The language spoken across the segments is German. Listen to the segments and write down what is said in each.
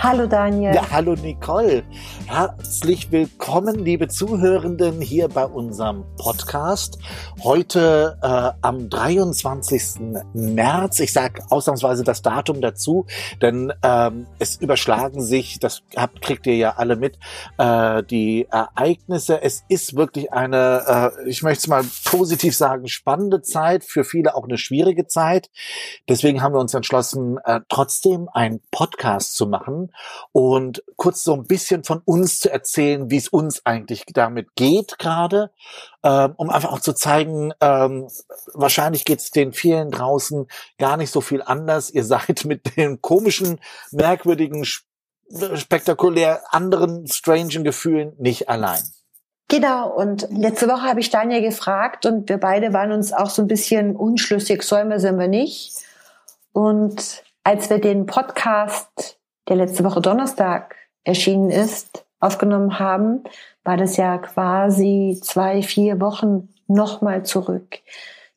Hallo Daniel. Ja, hallo Nicole. Herzlich willkommen, liebe Zuhörenden, hier bei unserem Podcast. Heute äh, am 23. März. Ich sage ausnahmsweise das Datum dazu, denn ähm, es überschlagen sich, das habt, kriegt ihr ja alle mit, äh, die Ereignisse. Es ist wirklich eine, äh, ich möchte es mal positiv sagen, spannende Zeit, für viele auch eine schwierige Zeit. Deswegen haben wir uns entschlossen, äh, trotzdem einen Podcast zu machen und kurz so ein bisschen von uns zu erzählen, wie es uns eigentlich damit geht gerade, ähm, um einfach auch zu zeigen, ähm, wahrscheinlich geht es den vielen draußen gar nicht so viel anders. Ihr seid mit den komischen, merkwürdigen, spektakulär anderen, strangen Gefühlen nicht allein. Genau, und letzte Woche habe ich Daniel gefragt und wir beide waren uns auch so ein bisschen unschlüssig, sollen wir, sollen wir nicht. Und als wir den Podcast der letzte Woche Donnerstag erschienen ist, aufgenommen haben, war das ja quasi zwei, vier Wochen nochmal zurück.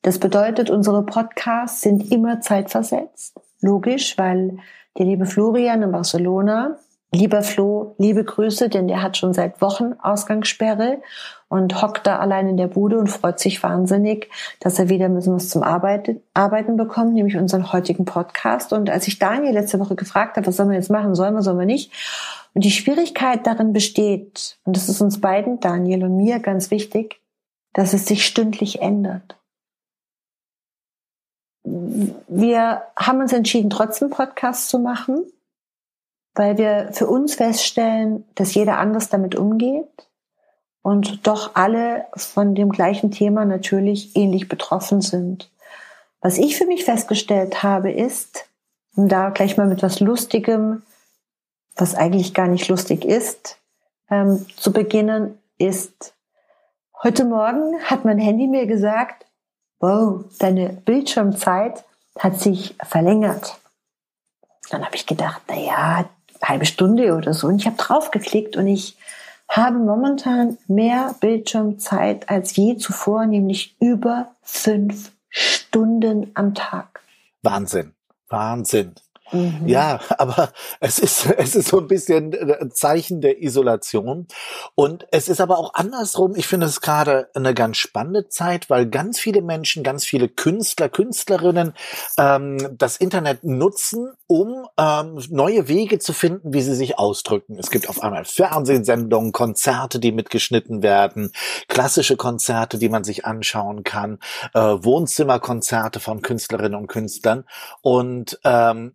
Das bedeutet, unsere Podcasts sind immer zeitversetzt. Logisch, weil der liebe Florian in Barcelona Lieber Flo, liebe Grüße, denn der hat schon seit Wochen Ausgangssperre und hockt da allein in der Bude und freut sich wahnsinnig, dass er wieder müssen was zum Arbeiten, Arbeiten bekommt, nämlich unseren heutigen Podcast. Und als ich Daniel letzte Woche gefragt habe, was sollen wir jetzt machen, sollen wir, sollen wir nicht? Und die Schwierigkeit darin besteht, und das ist uns beiden, Daniel und mir, ganz wichtig, dass es sich stündlich ändert. Wir haben uns entschieden, trotzdem Podcast zu machen weil wir für uns feststellen, dass jeder anders damit umgeht und doch alle von dem gleichen Thema natürlich ähnlich betroffen sind. Was ich für mich festgestellt habe, ist, um da gleich mal mit was Lustigem, was eigentlich gar nicht lustig ist, ähm, zu beginnen, ist, heute Morgen hat mein Handy mir gesagt, wow, deine Bildschirmzeit hat sich verlängert. Dann habe ich gedacht, na ja, halbe Stunde oder so. Und ich habe draufgeklickt und ich habe momentan mehr Bildschirmzeit als je zuvor, nämlich über fünf Stunden am Tag. Wahnsinn, Wahnsinn. Mhm. Ja, aber es ist, es ist so ein bisschen ein Zeichen der Isolation. Und es ist aber auch andersrum. Ich finde es gerade eine ganz spannende Zeit, weil ganz viele Menschen, ganz viele Künstler, Künstlerinnen ähm, das Internet nutzen, um ähm, neue Wege zu finden, wie sie sich ausdrücken. Es gibt auf einmal Fernsehsendungen, Konzerte, die mitgeschnitten werden, klassische Konzerte, die man sich anschauen kann, äh, Wohnzimmerkonzerte von Künstlerinnen und Künstlern. Und ähm,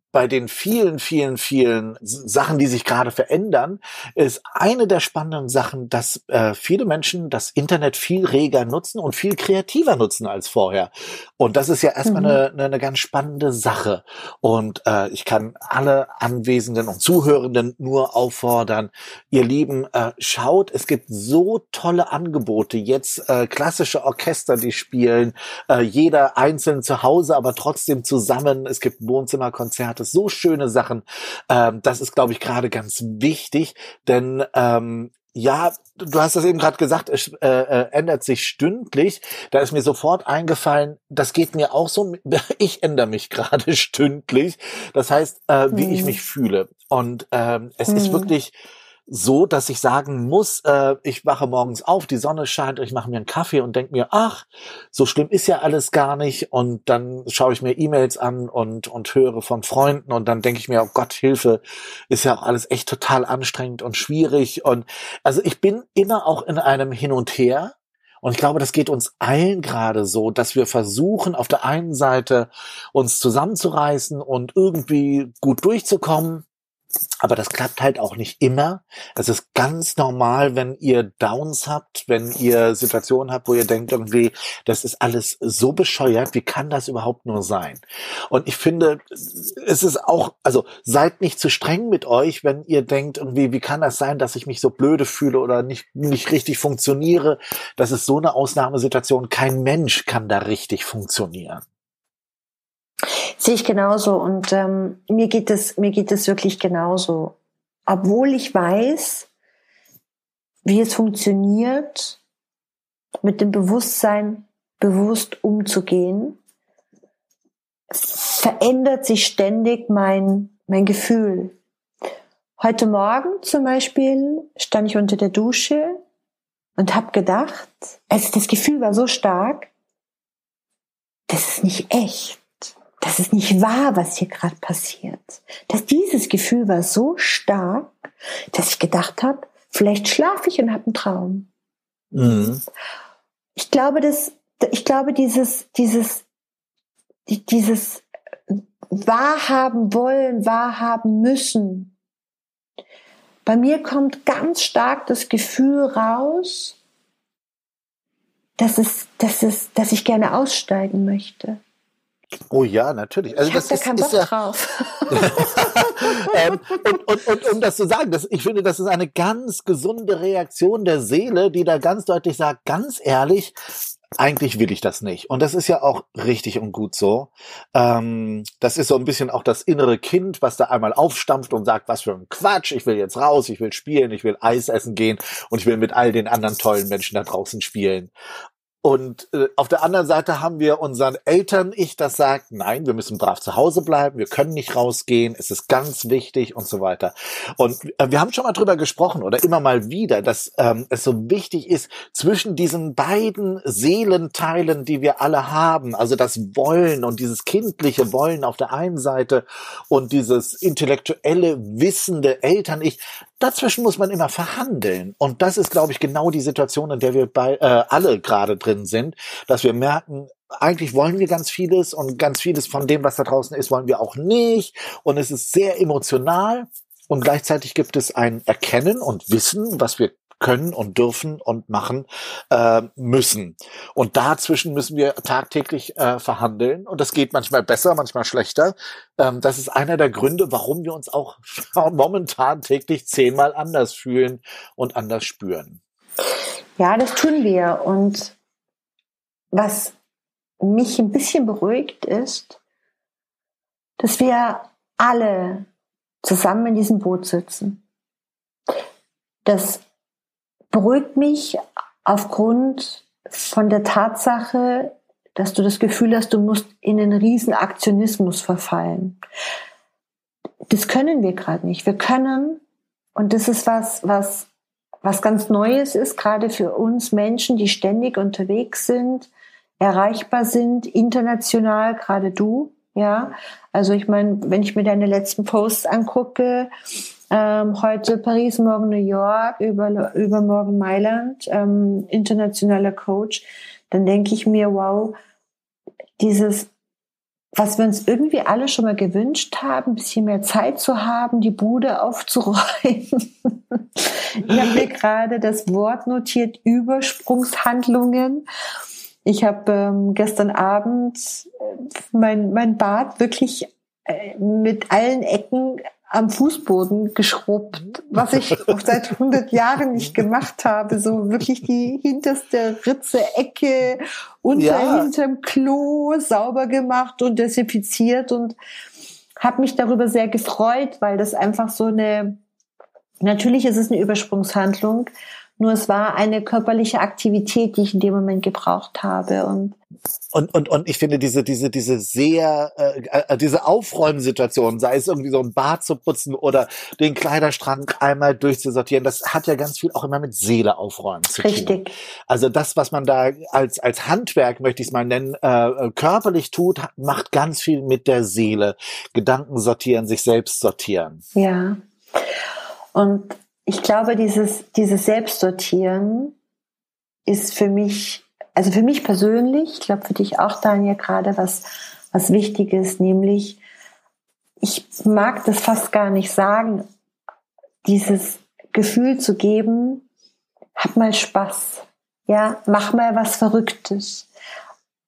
bei den vielen, vielen, vielen Sachen, die sich gerade verändern, ist eine der spannenden Sachen, dass äh, viele Menschen das Internet viel reger nutzen und viel kreativer nutzen als vorher. Und das ist ja erstmal mhm. eine, eine, ganz spannende Sache. Und äh, ich kann alle Anwesenden und Zuhörenden nur auffordern, ihr Lieben, äh, schaut, es gibt so tolle Angebote. Jetzt äh, klassische Orchester, die spielen, äh, jeder einzeln zu Hause, aber trotzdem zusammen. Es gibt Wohnzimmerkonzerte hattest so schöne Sachen. Ähm, das ist, glaube ich, gerade ganz wichtig, denn ähm, ja, du hast das eben gerade gesagt, es äh, äh, ändert sich stündlich. Da ist mir sofort eingefallen, das geht mir auch so. Ich ändere mich gerade stündlich. Das heißt, äh, wie hm. ich mich fühle. Und ähm, es hm. ist wirklich so, dass ich sagen muss, äh, ich wache morgens auf, die Sonne scheint, ich mache mir einen Kaffee und denke mir, ach, so schlimm ist ja alles gar nicht. Und dann schaue ich mir E-Mails an und, und höre von Freunden und dann denke ich mir, oh Gott, Hilfe, ist ja auch alles echt total anstrengend und schwierig. Und also ich bin immer auch in einem Hin und Her. Und ich glaube, das geht uns allen gerade so, dass wir versuchen, auf der einen Seite uns zusammenzureißen und irgendwie gut durchzukommen aber das klappt halt auch nicht immer. Es ist ganz normal, wenn ihr Downs habt, wenn ihr Situationen habt, wo ihr denkt irgendwie, das ist alles so bescheuert, wie kann das überhaupt nur sein? Und ich finde, es ist auch, also seid nicht zu streng mit euch, wenn ihr denkt irgendwie, wie kann das sein, dass ich mich so blöde fühle oder nicht, nicht richtig funktioniere? Das ist so eine Ausnahmesituation. Kein Mensch kann da richtig funktionieren. Sehe ich genauso und ähm, mir geht es mir geht es wirklich genauso. Obwohl ich weiß, wie es funktioniert, mit dem Bewusstsein bewusst umzugehen, verändert sich ständig mein mein Gefühl. Heute Morgen zum Beispiel stand ich unter der Dusche und habe gedacht, also das Gefühl war so stark, das ist nicht echt. Das ist nicht wahr, was hier gerade passiert. Dass dieses Gefühl war so stark, dass ich gedacht habe, vielleicht schlafe ich und habe einen Traum. Mhm. Ich glaube, dass ich glaube, dieses dieses dieses wahrhaben wollen, wahrhaben müssen. Bei mir kommt ganz stark das Gefühl raus, dass es, dass es, dass ich gerne aussteigen möchte. Oh ja, natürlich. Also ich das da ist, keinen Bock ja, drauf. ähm, und, und, und um das zu sagen, das, ich finde, das ist eine ganz gesunde Reaktion der Seele, die da ganz deutlich sagt, ganz ehrlich, eigentlich will ich das nicht. Und das ist ja auch richtig und gut so. Ähm, das ist so ein bisschen auch das innere Kind, was da einmal aufstampft und sagt, was für ein Quatsch, ich will jetzt raus, ich will spielen, ich will Eis essen gehen und ich will mit all den anderen tollen Menschen da draußen spielen. Und äh, auf der anderen Seite haben wir unseren Eltern ich, das sagt, nein, wir müssen brav zu Hause bleiben, wir können nicht rausgehen, es ist ganz wichtig und so weiter. Und äh, wir haben schon mal drüber gesprochen oder immer mal wieder, dass ähm, es so wichtig ist, zwischen diesen beiden Seelenteilen, die wir alle haben, also das Wollen und dieses kindliche Wollen auf der einen Seite und dieses intellektuelle, wissende Eltern-Ich, dazwischen muss man immer verhandeln. Und das ist, glaube ich, genau die Situation, in der wir bei, äh, alle gerade drin drin sind, dass wir merken, eigentlich wollen wir ganz vieles und ganz vieles von dem, was da draußen ist, wollen wir auch nicht. Und es ist sehr emotional. Und gleichzeitig gibt es ein Erkennen und Wissen, was wir können und dürfen und machen äh, müssen. Und dazwischen müssen wir tagtäglich äh, verhandeln. Und das geht manchmal besser, manchmal schlechter. Ähm, das ist einer der Gründe, warum wir uns auch momentan täglich zehnmal anders fühlen und anders spüren. Ja, das tun wir. Und was mich ein bisschen beruhigt ist, dass wir alle zusammen in diesem Boot sitzen. Das beruhigt mich aufgrund von der Tatsache, dass du das Gefühl hast, du musst in einen riesen Aktionismus verfallen. Das können wir gerade nicht. Wir können, und das ist was, was, was ganz Neues ist, gerade für uns Menschen, die ständig unterwegs sind, erreichbar sind, international, gerade du, ja. Also ich meine, wenn ich mir deine letzten Posts angucke, ähm, heute Paris, morgen New York, über, übermorgen Mailand, ähm, internationaler Coach, dann denke ich mir, wow, dieses, was wir uns irgendwie alle schon mal gewünscht haben, ein bisschen mehr Zeit zu haben, die Bude aufzuräumen. ich habe mir gerade das Wort notiert, Übersprungshandlungen. Ich habe ähm, gestern Abend äh, mein, mein Bad wirklich äh, mit allen Ecken am Fußboden geschrubbt, was ich seit 100 Jahren nicht gemacht habe. So wirklich die hinterste Ritze, Ecke, unter ja. hinterm Klo sauber gemacht und desinfiziert und habe mich darüber sehr gefreut, weil das einfach so eine, natürlich ist es eine Übersprungshandlung, nur es war eine körperliche Aktivität, die ich in dem Moment gebraucht habe. Und und, und, und ich finde diese, diese, diese sehr, äh, äh, diese Aufräumsituation, sei es irgendwie so ein Bad zu putzen oder den Kleiderschrank einmal durchzusortieren, das hat ja ganz viel auch immer mit Seele aufräumen zu Richtig. tun. Richtig. Also das, was man da als, als Handwerk, möchte ich es mal nennen, äh, körperlich tut, macht ganz viel mit der Seele. Gedanken sortieren, sich selbst sortieren. Ja. Und ich glaube, dieses, dieses Selbstsortieren ist für mich, also für mich persönlich, ich glaube für dich auch, Daniel, gerade was, was wichtig ist, nämlich, ich mag das fast gar nicht sagen, dieses Gefühl zu geben, hab mal Spaß, ja, mach mal was Verrücktes,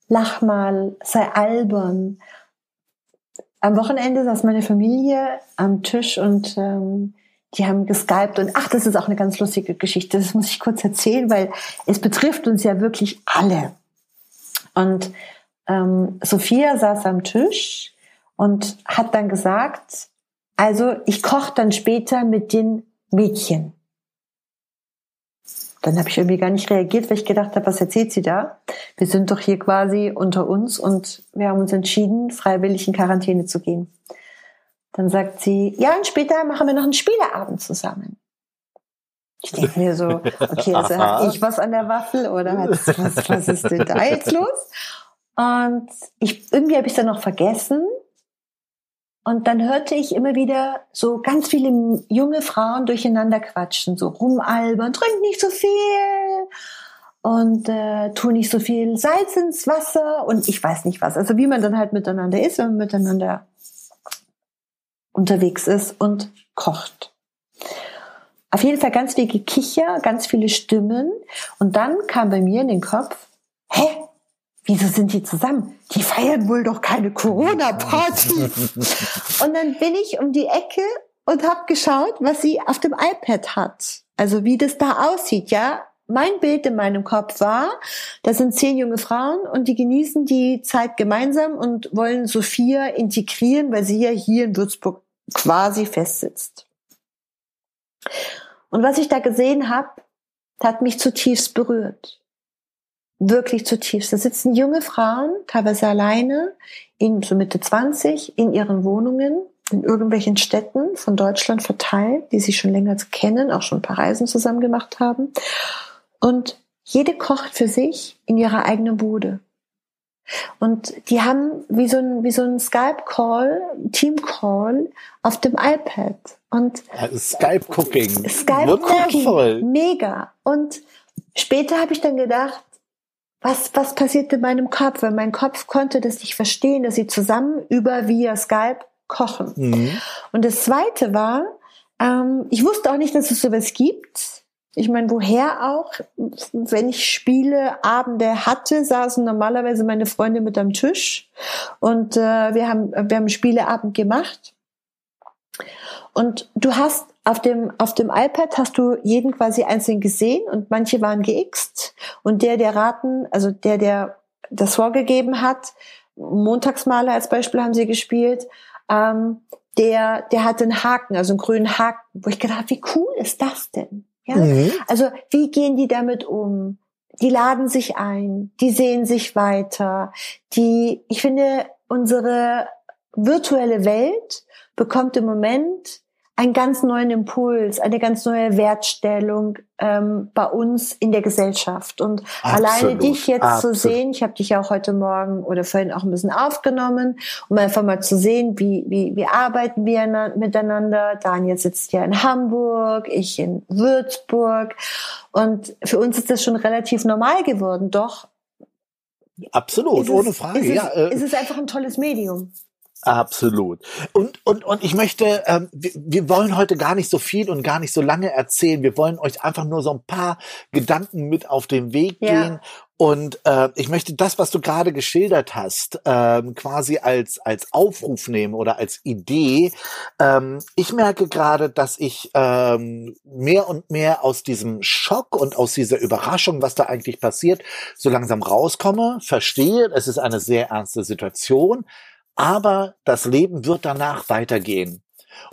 lach mal, sei albern. Am Wochenende saß meine Familie am Tisch und ähm, die haben geskypt und ach, das ist auch eine ganz lustige Geschichte. Das muss ich kurz erzählen, weil es betrifft uns ja wirklich alle. Und ähm, Sophia saß am Tisch und hat dann gesagt, also ich koche dann später mit den Mädchen. Dann habe ich irgendwie gar nicht reagiert, weil ich gedacht habe, was erzählt sie da? Wir sind doch hier quasi unter uns und wir haben uns entschieden, freiwillig in Quarantäne zu gehen. Dann sagt sie, ja, und später machen wir noch einen Spieleabend zusammen. Ich denke mir so, okay, also habe ich was an der Waffel oder was, was, was ist denn da jetzt los? Und ich, irgendwie habe ich es dann noch vergessen. Und dann hörte ich immer wieder so ganz viele junge Frauen durcheinander quatschen, so rumalbern, trink nicht so viel und äh, tu nicht so viel Salz ins Wasser und ich weiß nicht was. Also wie man dann halt miteinander ist, wenn man miteinander unterwegs ist und kocht. Auf jeden Fall ganz viel Gekicher, ganz viele Stimmen. Und dann kam bei mir in den Kopf, hä, wieso sind die zusammen? Die feiern wohl doch keine Corona-Party. und dann bin ich um die Ecke und habe geschaut, was sie auf dem iPad hat. Also wie das da aussieht, ja. Mein Bild in meinem Kopf war, das sind zehn junge Frauen und die genießen die Zeit gemeinsam und wollen Sophia integrieren, weil sie ja hier in Würzburg quasi festsitzt. Und was ich da gesehen habe, hat mich zutiefst berührt. Wirklich zutiefst. Da sitzen junge Frauen, teilweise alleine, in so Mitte 20, in ihren Wohnungen, in irgendwelchen Städten von Deutschland verteilt, die sie schon länger kennen, auch schon ein paar Reisen zusammen gemacht haben. Und jede kocht für sich in ihrer eigenen Bude. Und die haben wie so ein, wie so ein Skype-Call, Team-Call auf dem iPad. Und Skype-Cooking. Skype-Cooking. Mega. Und später habe ich dann gedacht, was, was passiert in meinem Kopf? Weil mein Kopf konnte das nicht verstehen, dass sie zusammen über via Skype kochen. Mhm. Und das zweite war, ähm, ich wusste auch nicht, dass es sowas gibt. Ich meine, woher auch? Wenn ich Spiele, Abende hatte, saßen normalerweise meine Freunde mit am Tisch und äh, wir haben wir haben Spieleabend gemacht. Und du hast auf dem auf dem iPad hast du jeden quasi einzeln gesehen und manche waren geixt und der der raten, also der der das vorgegeben hat, Montagsmaler als Beispiel haben sie gespielt. Ähm, der, der hatte einen Haken, also einen grünen Haken, wo ich gedacht habe, wie cool ist das denn? Ja? Mhm. Also wie gehen die damit um? Die laden sich ein, die sehen sich weiter, die, ich finde, unsere virtuelle Welt bekommt im Moment einen ganz neuen Impuls, eine ganz neue Wertstellung ähm, bei uns in der Gesellschaft. Und absolut, alleine dich jetzt absolut. zu sehen, ich habe dich ja auch heute Morgen oder vorhin auch ein bisschen aufgenommen, um einfach mal zu sehen, wie, wie, wie arbeiten wir miteinander. Daniel sitzt ja in Hamburg, ich in Würzburg. Und für uns ist das schon relativ normal geworden, doch. Absolut, ohne Frage. Ist es, ja, äh, ist es einfach ein tolles Medium. Absolut. Und, und, und ich möchte, ähm, wir, wir wollen heute gar nicht so viel und gar nicht so lange erzählen. Wir wollen euch einfach nur so ein paar Gedanken mit auf den Weg ja. gehen. Und äh, ich möchte das, was du gerade geschildert hast, ähm, quasi als, als Aufruf nehmen oder als Idee. Ähm, ich merke gerade, dass ich ähm, mehr und mehr aus diesem Schock und aus dieser Überraschung, was da eigentlich passiert, so langsam rauskomme, verstehe, es ist eine sehr ernste Situation aber das Leben wird danach weitergehen.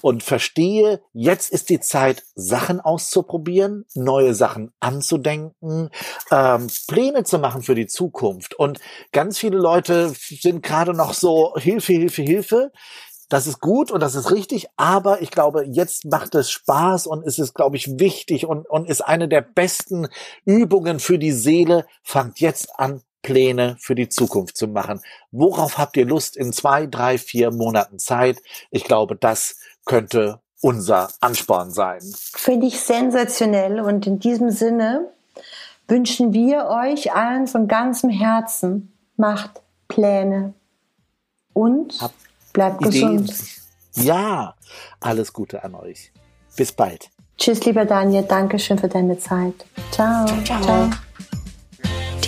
Und verstehe, jetzt ist die Zeit, Sachen auszuprobieren, neue Sachen anzudenken, ähm, Pläne zu machen für die Zukunft. Und ganz viele Leute sind gerade noch so Hilfe, Hilfe, Hilfe. Das ist gut und das ist richtig, aber ich glaube, jetzt macht es Spaß und ist es, glaube ich, wichtig und, und ist eine der besten Übungen für die Seele. Fangt jetzt an, Pläne für die Zukunft zu machen. Worauf habt ihr Lust in zwei, drei, vier Monaten Zeit? Ich glaube, das könnte unser Ansporn sein. Finde ich sensationell und in diesem Sinne wünschen wir euch allen von ganzem Herzen, macht Pläne und Hab bleibt Ideen. gesund. Ja, alles Gute an euch. Bis bald. Tschüss, lieber Daniel. Dankeschön für deine Zeit. Ciao. ciao. ciao. ciao.